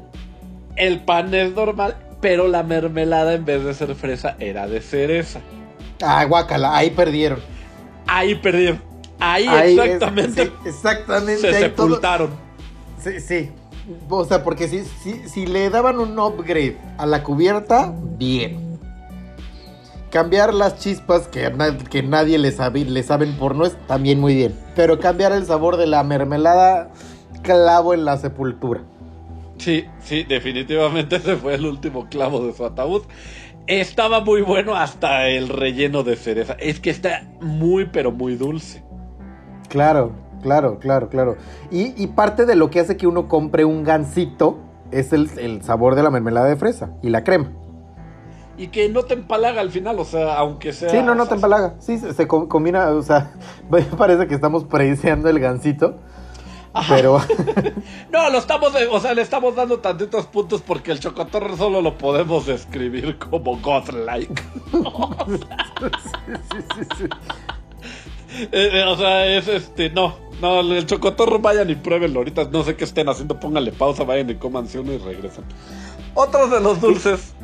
El pan es normal, pero la mermelada en vez de ser fresa era de cereza. Ah, guácala, ahí perdieron. Ahí perdieron. Ahí, Ahí es- exactamente sí, exactamente. se ahí todo- sepultaron. Sí, sí. O sea, porque si, si, si le daban un upgrade a la cubierta, bien. cambiar las chispas que, que nadie le, sabe, le saben por no es también muy bien. Pero cambiar el sabor de la mermelada, clavo en la sepultura. Sí, sí, definitivamente ese fue el último clavo de su ataúd. Estaba muy bueno hasta el relleno de cereza. Es que está muy, pero muy dulce. Claro, claro, claro, claro. Y, y parte de lo que hace que uno compre un gansito es el, el sabor de la mermelada de fresa y la crema. Y que no te empalaga al final, o sea, aunque sea. Sí, no, no o te empalaga. Sí, se, se com- combina, o sea, me parece que estamos prediciendo el gansito. Ajá. Pero No, lo estamos, de- o sea, le estamos dando tantitos puntos porque el chocotorro solo lo podemos describir como godlike. Eh, eh, o sea, es este, no, no, el chocotorro vayan y pruébenlo. Ahorita no sé qué estén haciendo, pónganle pausa, vayan y comanse uno y regresan. Otros de los dulces,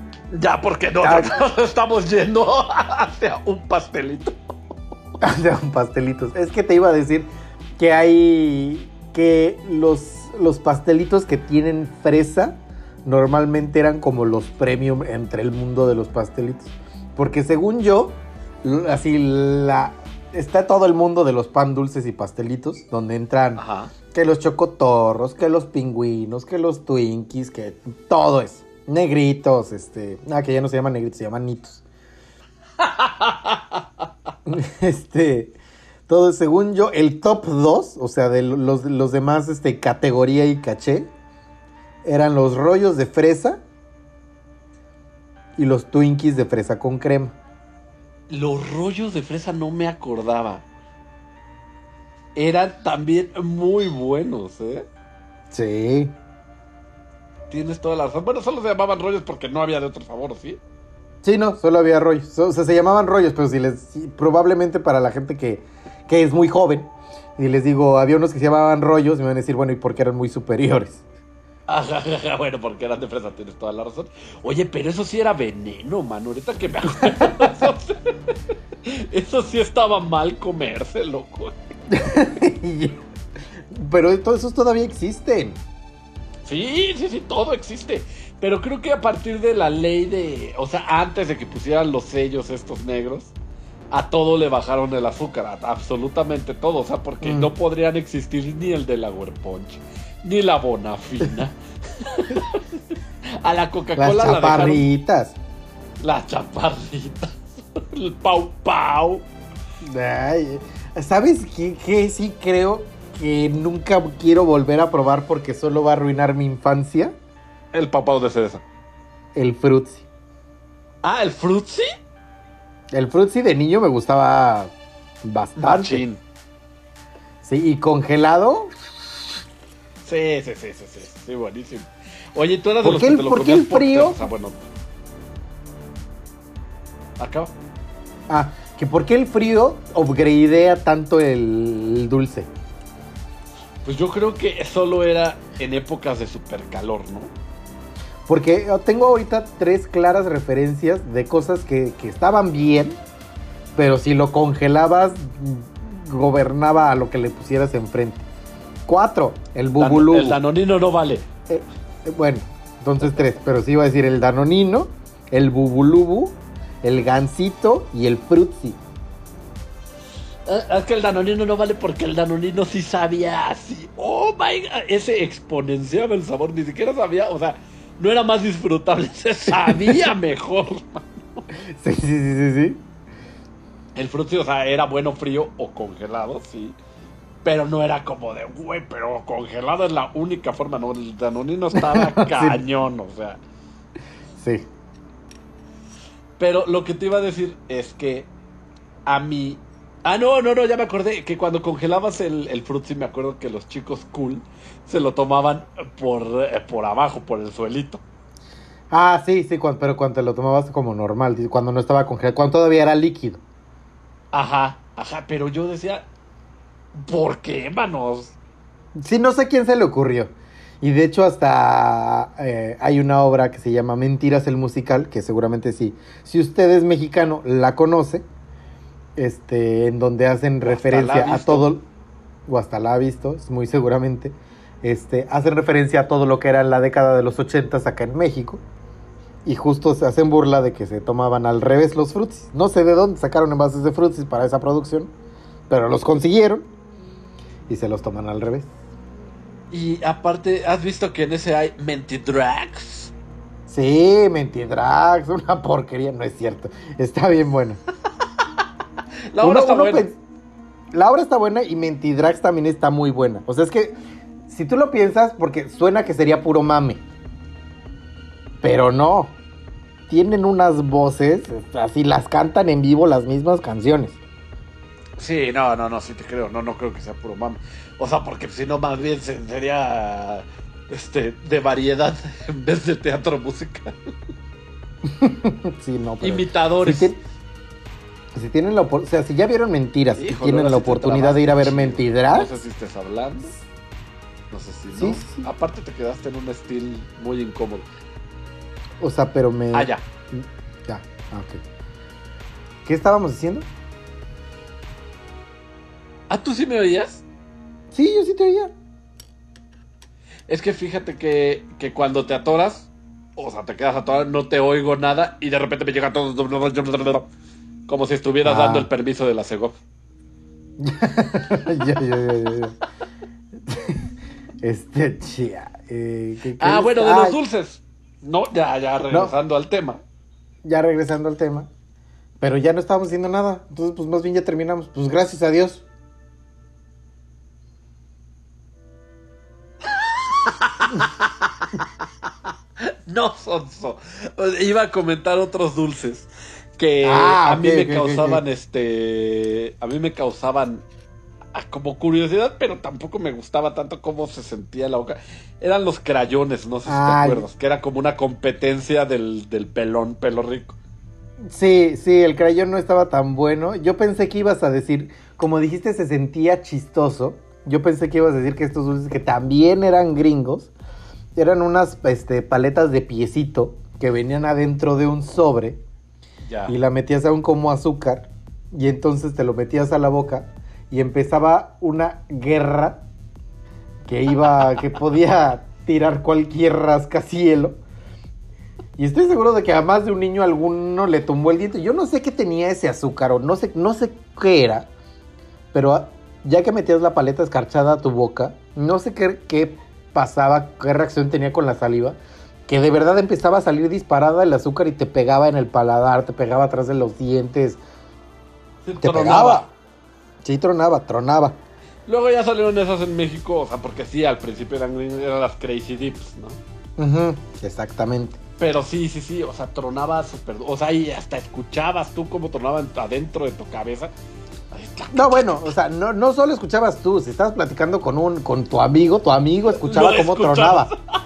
ya porque no, Ah. nos estamos yendo hacia un pastelito. Sean pastelitos. Es que te iba a decir que hay que los, los pastelitos que tienen fresa normalmente eran como los premium entre el mundo de los pastelitos. Porque según yo, así la está todo el mundo de los pan dulces y pastelitos, donde entran Ajá. que los chocotorros, que los pingüinos, que los twinkies, que todo eso. Negritos, este, ah, que ya no se llaman negritos, se llaman nitos. este, todo, según yo, el top 2, o sea, de los, los demás, este, categoría y caché, eran los rollos de fresa y los Twinkies de fresa con crema. Los rollos de fresa no me acordaba. Eran también muy buenos, ¿eh? Sí. Tienes toda la razón. Bueno, solo se llamaban rollos porque no había de otro sabor, ¿sí? Sí, no, solo había rollos. O sea, se llamaban rollos, pero si les. si- probablemente para la gente que, que es muy joven, y les digo, había unos que se llamaban rollos, y me van a decir, bueno, ¿y por qué eran muy superiores? Ajá, ajá, bueno, porque eran de fresa, tienes toda la razón. Oye, pero eso sí era veneno, mano. Ahorita que me acuerdo. Eso sí, eso sí estaba mal comerse, loco. Pero todos esos todavía existen. Sí, sí, sí, todo existe. Pero creo que a partir de la ley de. O sea, antes de que pusieran los sellos estos negros, a todo le bajaron el azúcar. A absolutamente todo. O sea, porque Mm. no podrían existir ni el de la Punch, ni la Bonafina. a la Las Coca-Cola la dejaron. chaparritas. Las chaparritas. El Pau Pau. Ay, ¿Sabes qué, qué sí creo que nunca quiero volver a probar porque solo va a arruinar mi infancia? El papau de cereza. El frutzi. Ah, el Fruitsy. El frutzi de niño me gustaba bastante. Machín. Sí, y congelado. Sí, sí, sí, sí, sí, sí, buenísimo. Oye, tú eras de ¿Por los que el- te lo por qué el frío? O sea, bueno. Acaba. Ah, que por qué el frío upgradea tanto el, el dulce. Pues yo creo que solo era en épocas de supercalor, ¿no? Porque tengo ahorita tres claras referencias de cosas que, que estaban bien, pero si lo congelabas, gobernaba a lo que le pusieras enfrente. Cuatro, el Dan- bubulú. El danonino no vale. Eh, eh, bueno, entonces tres, pero sí iba a decir el danonino, el bubulubu, el gansito y el frutzi. Ah, Es que el danonino no vale porque el danonino sí sabía así. Oh my god. Ese exponenciaba el sabor. Ni siquiera sabía. O sea, no era más disfrutable. Se sabía mejor. Sí, sí, sí, sí, sí. El frutti, o sea, era bueno frío o congelado, sí. Pero no era como de, güey, pero congelado es la única forma, ¿no? El danonino estaba cañón, o sea. Sí. Pero lo que te iba a decir es que a mí. Ah, no, no, no, ya me acordé que cuando congelabas el, el frutzi, me acuerdo que los chicos cool se lo tomaban por, eh, por abajo, por el suelito. Ah, sí, sí, cuan- pero cuando te lo tomabas como normal, cuando no estaba congelado, cuando todavía era líquido. Ajá, ajá, pero yo decía, ¿por qué, manos? Sí, no sé quién se le ocurrió. Y de hecho hasta eh, hay una obra que se llama Mentiras el musical, que seguramente sí, si usted es mexicano, la conoce, este, en donde hacen referencia a todo, o hasta la ha visto, muy seguramente, este, hacen referencia a todo lo que era en la década de los ochentas acá en México. Y justo se hacen burla de que se tomaban al revés los frutis. No sé de dónde sacaron envases de frutis para esa producción, pero los consiguieron y se los toman al revés. Y aparte, ¿has visto que en ese hay Mentidrags? Sí, Mentidrags, una porquería, no es cierto. Está bien buena. La obra Uno- está uno buena. La obra está buena y Mentidrags también está muy buena. O sea, es que si tú lo piensas, porque suena que sería puro mame. Pero no. Tienen unas voces, así las cantan en vivo las mismas canciones. Sí, no, no, no, sí te creo. No, no creo que sea puro mame. O sea, porque si no, más bien se- sería este de variedad en vez de teatro musical. sí, no, pero- Imitadores. Si, si tienen la o sea, si ya vieron mentiras y tienen la oportunidad de ir a ver chido. Mentidrags, No sé si estés hablando. No sé si no. Sí, sí. Aparte te quedaste en un estilo muy incómodo. o sea, pero me. Ah, ya. Ya, ah, ok. ¿Qué estábamos diciendo? ¿Ah, tú sí me oías? Sí, yo sí te oía. Es que fíjate que, que cuando te atoras, o sea, te quedas atorado, no te oigo nada y de repente me llega todo como si estuvieras Ah. dando el permiso de la Segov. ya, ya, ya, ya. Este, chía. eh, ¿qué- qué Ah, es? bueno, de los dulces. No, ya, ya regresando al tema. Ya regresando al tema. Pero ya no estábamos haciendo nada. Entonces, pues más bien ya terminamos. Pues gracias a Dios. No, Sonso. Iba a comentar otros dulces que Ah, a mí me causaban este. A mí me causaban ah, como curiosidad, pero tampoco me gustaba tanto cómo se sentía la boca. Eran los crayones, no sé si te acuerdas, que era como una competencia del, del pelón, pelo rico. Sí, sí, el crayón no estaba tan bueno. Yo pensé que ibas a decir, como dijiste, se sentía chistoso. Yo pensé que ibas a decir que estos dulces que también eran gringos, eran unas este, paletas de piecito que venían adentro de un sobre Ya. y la metías aún como azúcar y entonces te lo metías a la boca y empezaba una guerra que iba, que podía tirar cualquier rascacielo. Y estoy seguro de que a más de un niño alguno le tumbó el diente. Yo no sé qué tenía ese azúcar o no sé, no sé qué era, pero ya que metías la paleta escarchada a tu boca, no sé qué, qué pasaba, qué reacción tenía con la saliva, que de verdad empezaba a salir disparada el azúcar y te pegaba en el paladar, te pegaba atrás de los dientes, Sí, te tronaba. pegaba. Sí, tronaba, tronaba. Luego ya salieron esas en México, o sea, porque sí, al principio eran, eran las Crazy Dips, ¿no? Ujú, exactamente. Pero sí, sí, sí, o sea, tronaba súper. O sea, y hasta escuchabas tú cómo tronaban adentro de tu cabeza. No, bueno, o sea, no, no solo escuchabas tú, si estabas platicando con un, con tu amigo, tu amigo escuchaba cómo escuchabas. tronaba.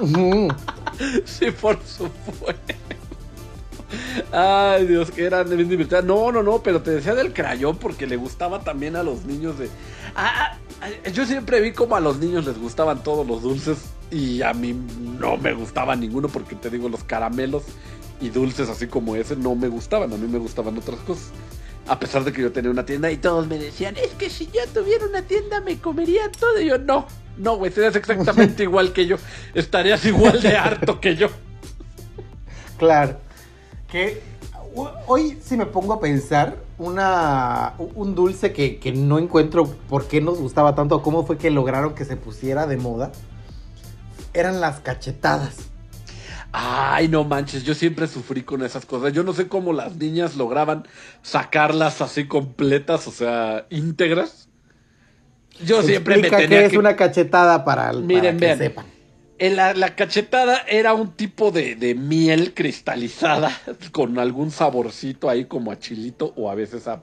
Sí, por supuesto. Ay, Dios, que eran bien divertidas. No, no, no, pero te decía del crayón porque le gustaba también a los niños de. Ah, ah, yo siempre vi como a los niños les gustaban todos los dulces y a mí no me gustaba ninguno porque te digo, los caramelos y dulces así como ese no me gustaban. A mí me gustaban otras cosas. A pesar de que yo tenía una tienda y todos me decían, es que si yo tuviera una tienda me comería todo. Y yo, no, no, güey, serías exactamente igual que yo. Estarías igual de harto que yo. Claro. Que hoy si me pongo a pensar, una, un dulce que, que no encuentro por qué nos gustaba tanto, cómo fue que lograron que se pusiera de moda, eran las cachetadas. Ay, no manches, yo siempre sufrí con esas cosas. Yo no sé cómo las niñas lograban sacarlas así completas, o sea, íntegras. Yo siempre me tenía qué es que... una cachetada para, para Miren, que vean. sepan. La, la cachetada era un tipo de, de miel cristalizada con algún saborcito ahí como a chilito o a veces a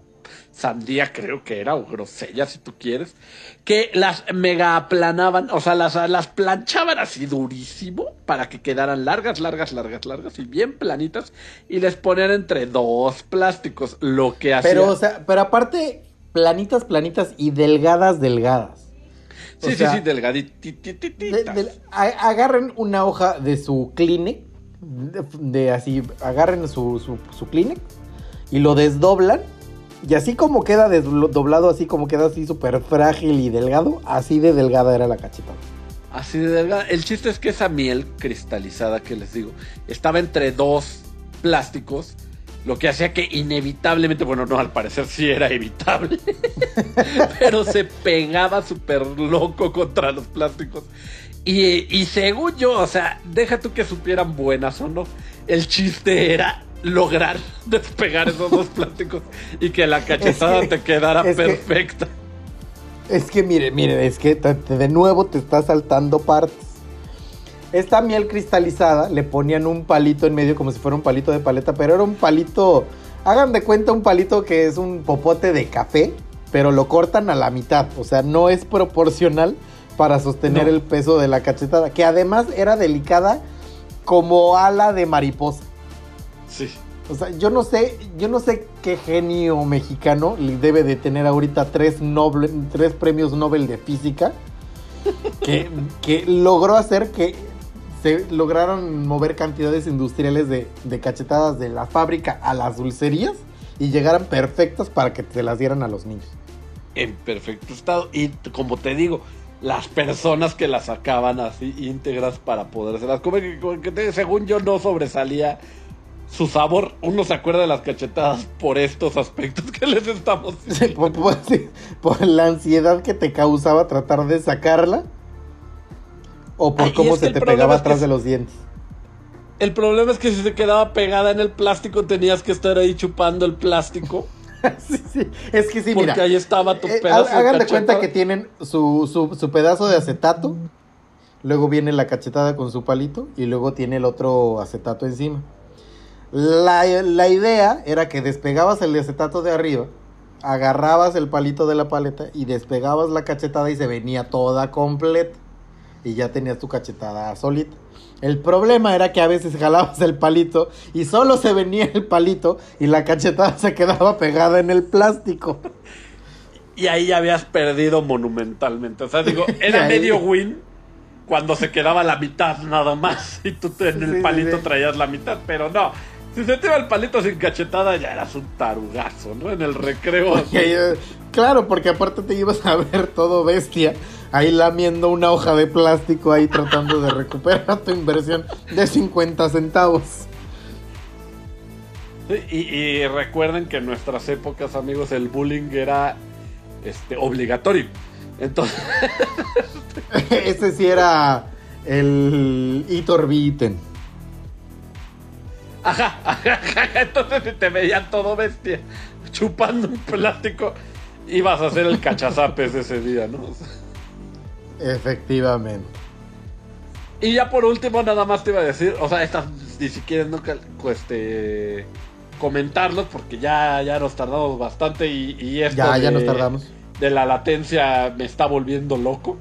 sandía creo que era o grosella si tú quieres que las mega aplanaban o sea las, las planchaban así durísimo para que quedaran largas largas largas largas y bien planitas y les ponían entre dos plásticos lo que hacía Pero, o sea, pero aparte, planitas, planitas y delgadas, delgadas. o sí sea, sí sí delgadititas De- de- a- agarren una hoja de su Kleenex, de, de así, agarren su, su, su Kleenex y lo desdoblan. Y así como queda desdoblado, así como queda así súper frágil y delgado, así de delgada era la cachetada. Así de delgada. El chiste es que esa miel cristalizada que les digo estaba entre dos plásticos, lo que hacía que inevitablemente, bueno, no, al parecer sí era evitable, pero se pegaba súper loco contra los plásticos. Y, y según yo, o sea, deja tú que supieran buenas o no, el chiste era lograr despegar esos dos plásticos y que la cachetada Es que- te quedara es que- perfecta. Es que mire, mire, es que de nuevo te está saltando partes. Esta miel cristalizada le ponían un palito en medio como si fuera un palito de paleta, pero era un palito, hagan de cuenta un palito que es un popote de café, pero lo cortan a la mitad, o sea, no es proporcional para sostener No. el peso de la cachetada, que además era delicada como ala de mariposa. Sí. O sea, yo no sé, yo no sé qué genio mexicano debe de tener ahorita tres, noble- tres premios Nobel de física que, que logró hacer que se lograron mover cantidades industriales de, de cachetadas de la fábrica a las dulcerías y llegaran perfectas para que se las dieran a los niños. en perfecto estado. Y como te digo, las personas que las sacaban así íntegras para podérselas comer, que- según yo no sobresalía su sabor. Uno se acuerda de las cachetadas por estos aspectos que les estamos diciendo. por, por- sí, por la ansiedad que te causaba tratar de sacarla o por Ay, cómo se te pegaba es que atrás de los dientes. El problema es que si se quedaba pegada en el plástico tenías que estar ahí chupando el plástico. Sí, sí. Es que sí, porque mira. ahí estaba tu eh, pedazo ha- hagan de cuenta que tienen su, su, su pedazo de acetato. Luego viene la cachetada con su palito. Y luego tiene el otro acetato encima. La, la idea era que despegabas el acetato de arriba. Agarrabas el palito de la paleta. Y despegabas la cachetada y se venía toda completa. Y ya tenías tu cachetada solita. El problema era que a veces jalabas el palito y solo se venía el palito y la cachetada se quedaba pegada en el plástico. Y ahí ya habías perdido monumentalmente. O sea, digo, era medio win cuando se quedaba la mitad nada más. Y tú en el sí, palito sí. traías la mitad. Pero no, si se te iba el palito sin cachetada, ya eras un tarugazo, ¿no? En el recreo. Porque, eh, claro, porque aparte te ibas a ver todo bestia, ahí lamiendo una hoja de plástico, ahí tratando de recuperar tu inversión de 50 centavos. Y, y recuerden que en nuestras épocas, amigos, el bullying era este, obligatorio. Entonces, Ese sí era el Itor Beaten. ajá, ajá, ajá, entonces te veían todo bestia chupando un plástico, ibas a hacer el cachazapes ese día, ¿no? Efectivamente. Y ya por último, nada más te iba a decir, o sea, estas ni siquiera no este, comentarlos porque ya, ya nos tardamos bastante y, y esto Ya, ya de- nos tardamos. de la latencia me está volviendo loco.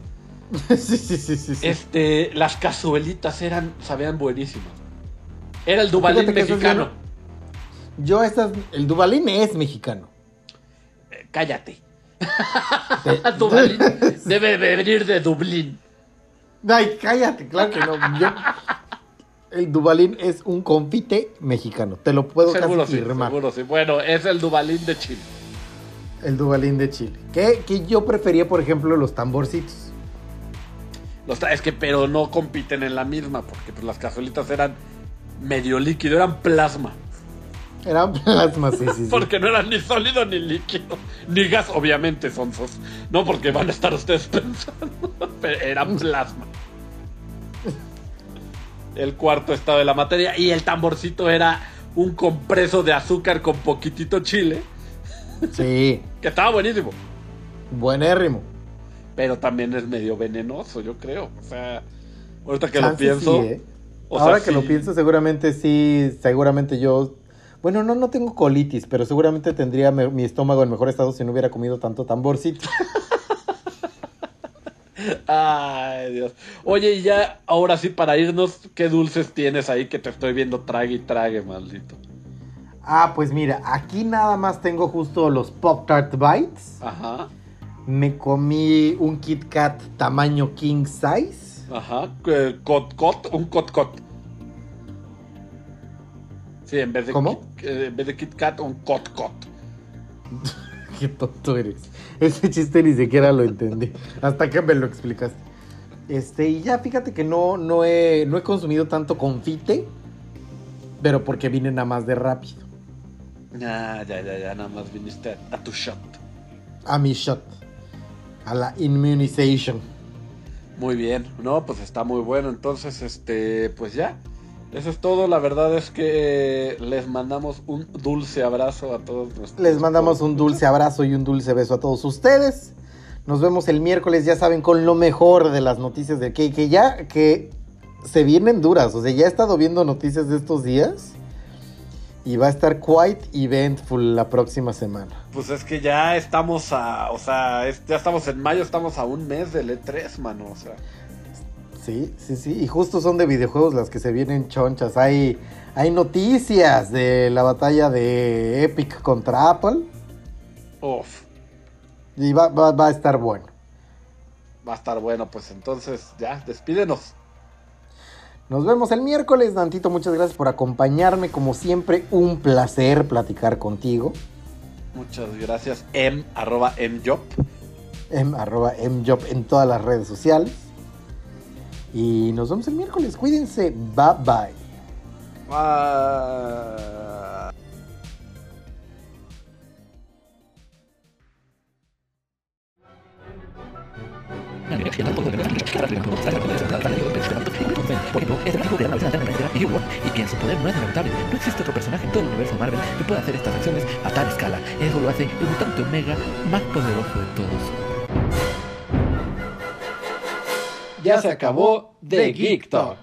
sí, sí, sí. Este, las cazuelitas eran, sabían buenísimas. Era el Dubalín mexicano. Yo estas, el Dubalín es mexicano. Eh, cállate. Debe de venir de Dublín. Ay, cállate, claro que no. Yo- el Dubalín es un confite mexicano. Te lo puedo Seguro casi sí, firmar. seguro sí. Bueno, es el Dubalín de Chile. El Dubalín de Chile. Que, que yo prefería, por ejemplo, los tamborcitos. Los es que, pero no compiten en la misma, porque pues, las cazuelitas eran medio líquido, eran plasma. Eran plasmas, sí, sí, sí. Porque no eran ni sólido ni líquido. Ni gas, obviamente, son sos. No porque van a estar ustedes pensando. Pero eran plasma. El cuarto estado de la materia. Y el tamborcito era un compreso de azúcar con poquitito chile. Sí, Que estaba buenísimo. buenérrimo. Pero también es medio venenoso, yo creo. O sea, ahorita que lo pienso. sí, ¿eh? Ahora sea, que lo pienso, seguramente sí, seguramente yo... Bueno, no, no tengo colitis, pero seguramente tendría me- mi estómago en mejor estado si no hubiera comido tanto tamborcito. Ay, Dios. Oye, y ya, ahora sí, para irnos, ¿qué dulces tienes ahí que te estoy viendo trague y trague, maldito? Ah, pues mira, aquí nada más tengo justo los Pop Tart Bites. Ajá, Me comí un Kit Kat tamaño king size. ajá. eh, Cot cot, un cot cot. Sí, en vez de, ¿Cómo? Kit, eh, en vez de Kit Kat, un cot cot. Qué tonto eres. Ese chiste ni siquiera lo entendí. Hasta que me lo explicaste. Este, y ya fíjate que no, no, he, no he consumido tanto confite, pero porque vine nada más de rápido. Ya, ya, ya, ya, nada más viniste a tu shot. A mi shot. A la immunization. Muy bien, no, pues está muy bueno. Entonces, este, pues ya. Eso es todo. La verdad es que les mandamos un dulce abrazo a todos nuestros. Les mandamos un dulce abrazo y un dulce beso a todos ustedes. Nos vemos el miércoles, ya saben, con lo mejor de las noticias de que, que ya que se vienen duras. O sea, ya he estado viendo noticias de estos días. Y va a estar quite eventful la próxima semana. Pues es que ya estamos a, o sea, es- ya estamos en mayo, estamos a un mes del E3, mano, o sea. Sí, sí, sí. Y justo son de videojuegos las que se vienen chonchas. Hay, hay noticias de la batalla de Epic contra Apple. Uf, Y va, va, va a estar bueno. va a estar bueno, pues entonces ya, despídenos. Nos vemos el miércoles, Dantito. Muchas gracias por acompañarme. Como siempre, un placer platicar contigo. Muchas gracias, m, arroba mjob. En arroba mjob en todas las redes sociales. Y nos vemos el miércoles. Cuídense. Bye bye. De y que en su poder no es inevitable. No existe otro personaje en todo el universo Marvel que pueda hacer estas acciones a tal escala. Eso lo hace el mutante Omega más poderoso de todos. Ya se acabó The Geek Talk.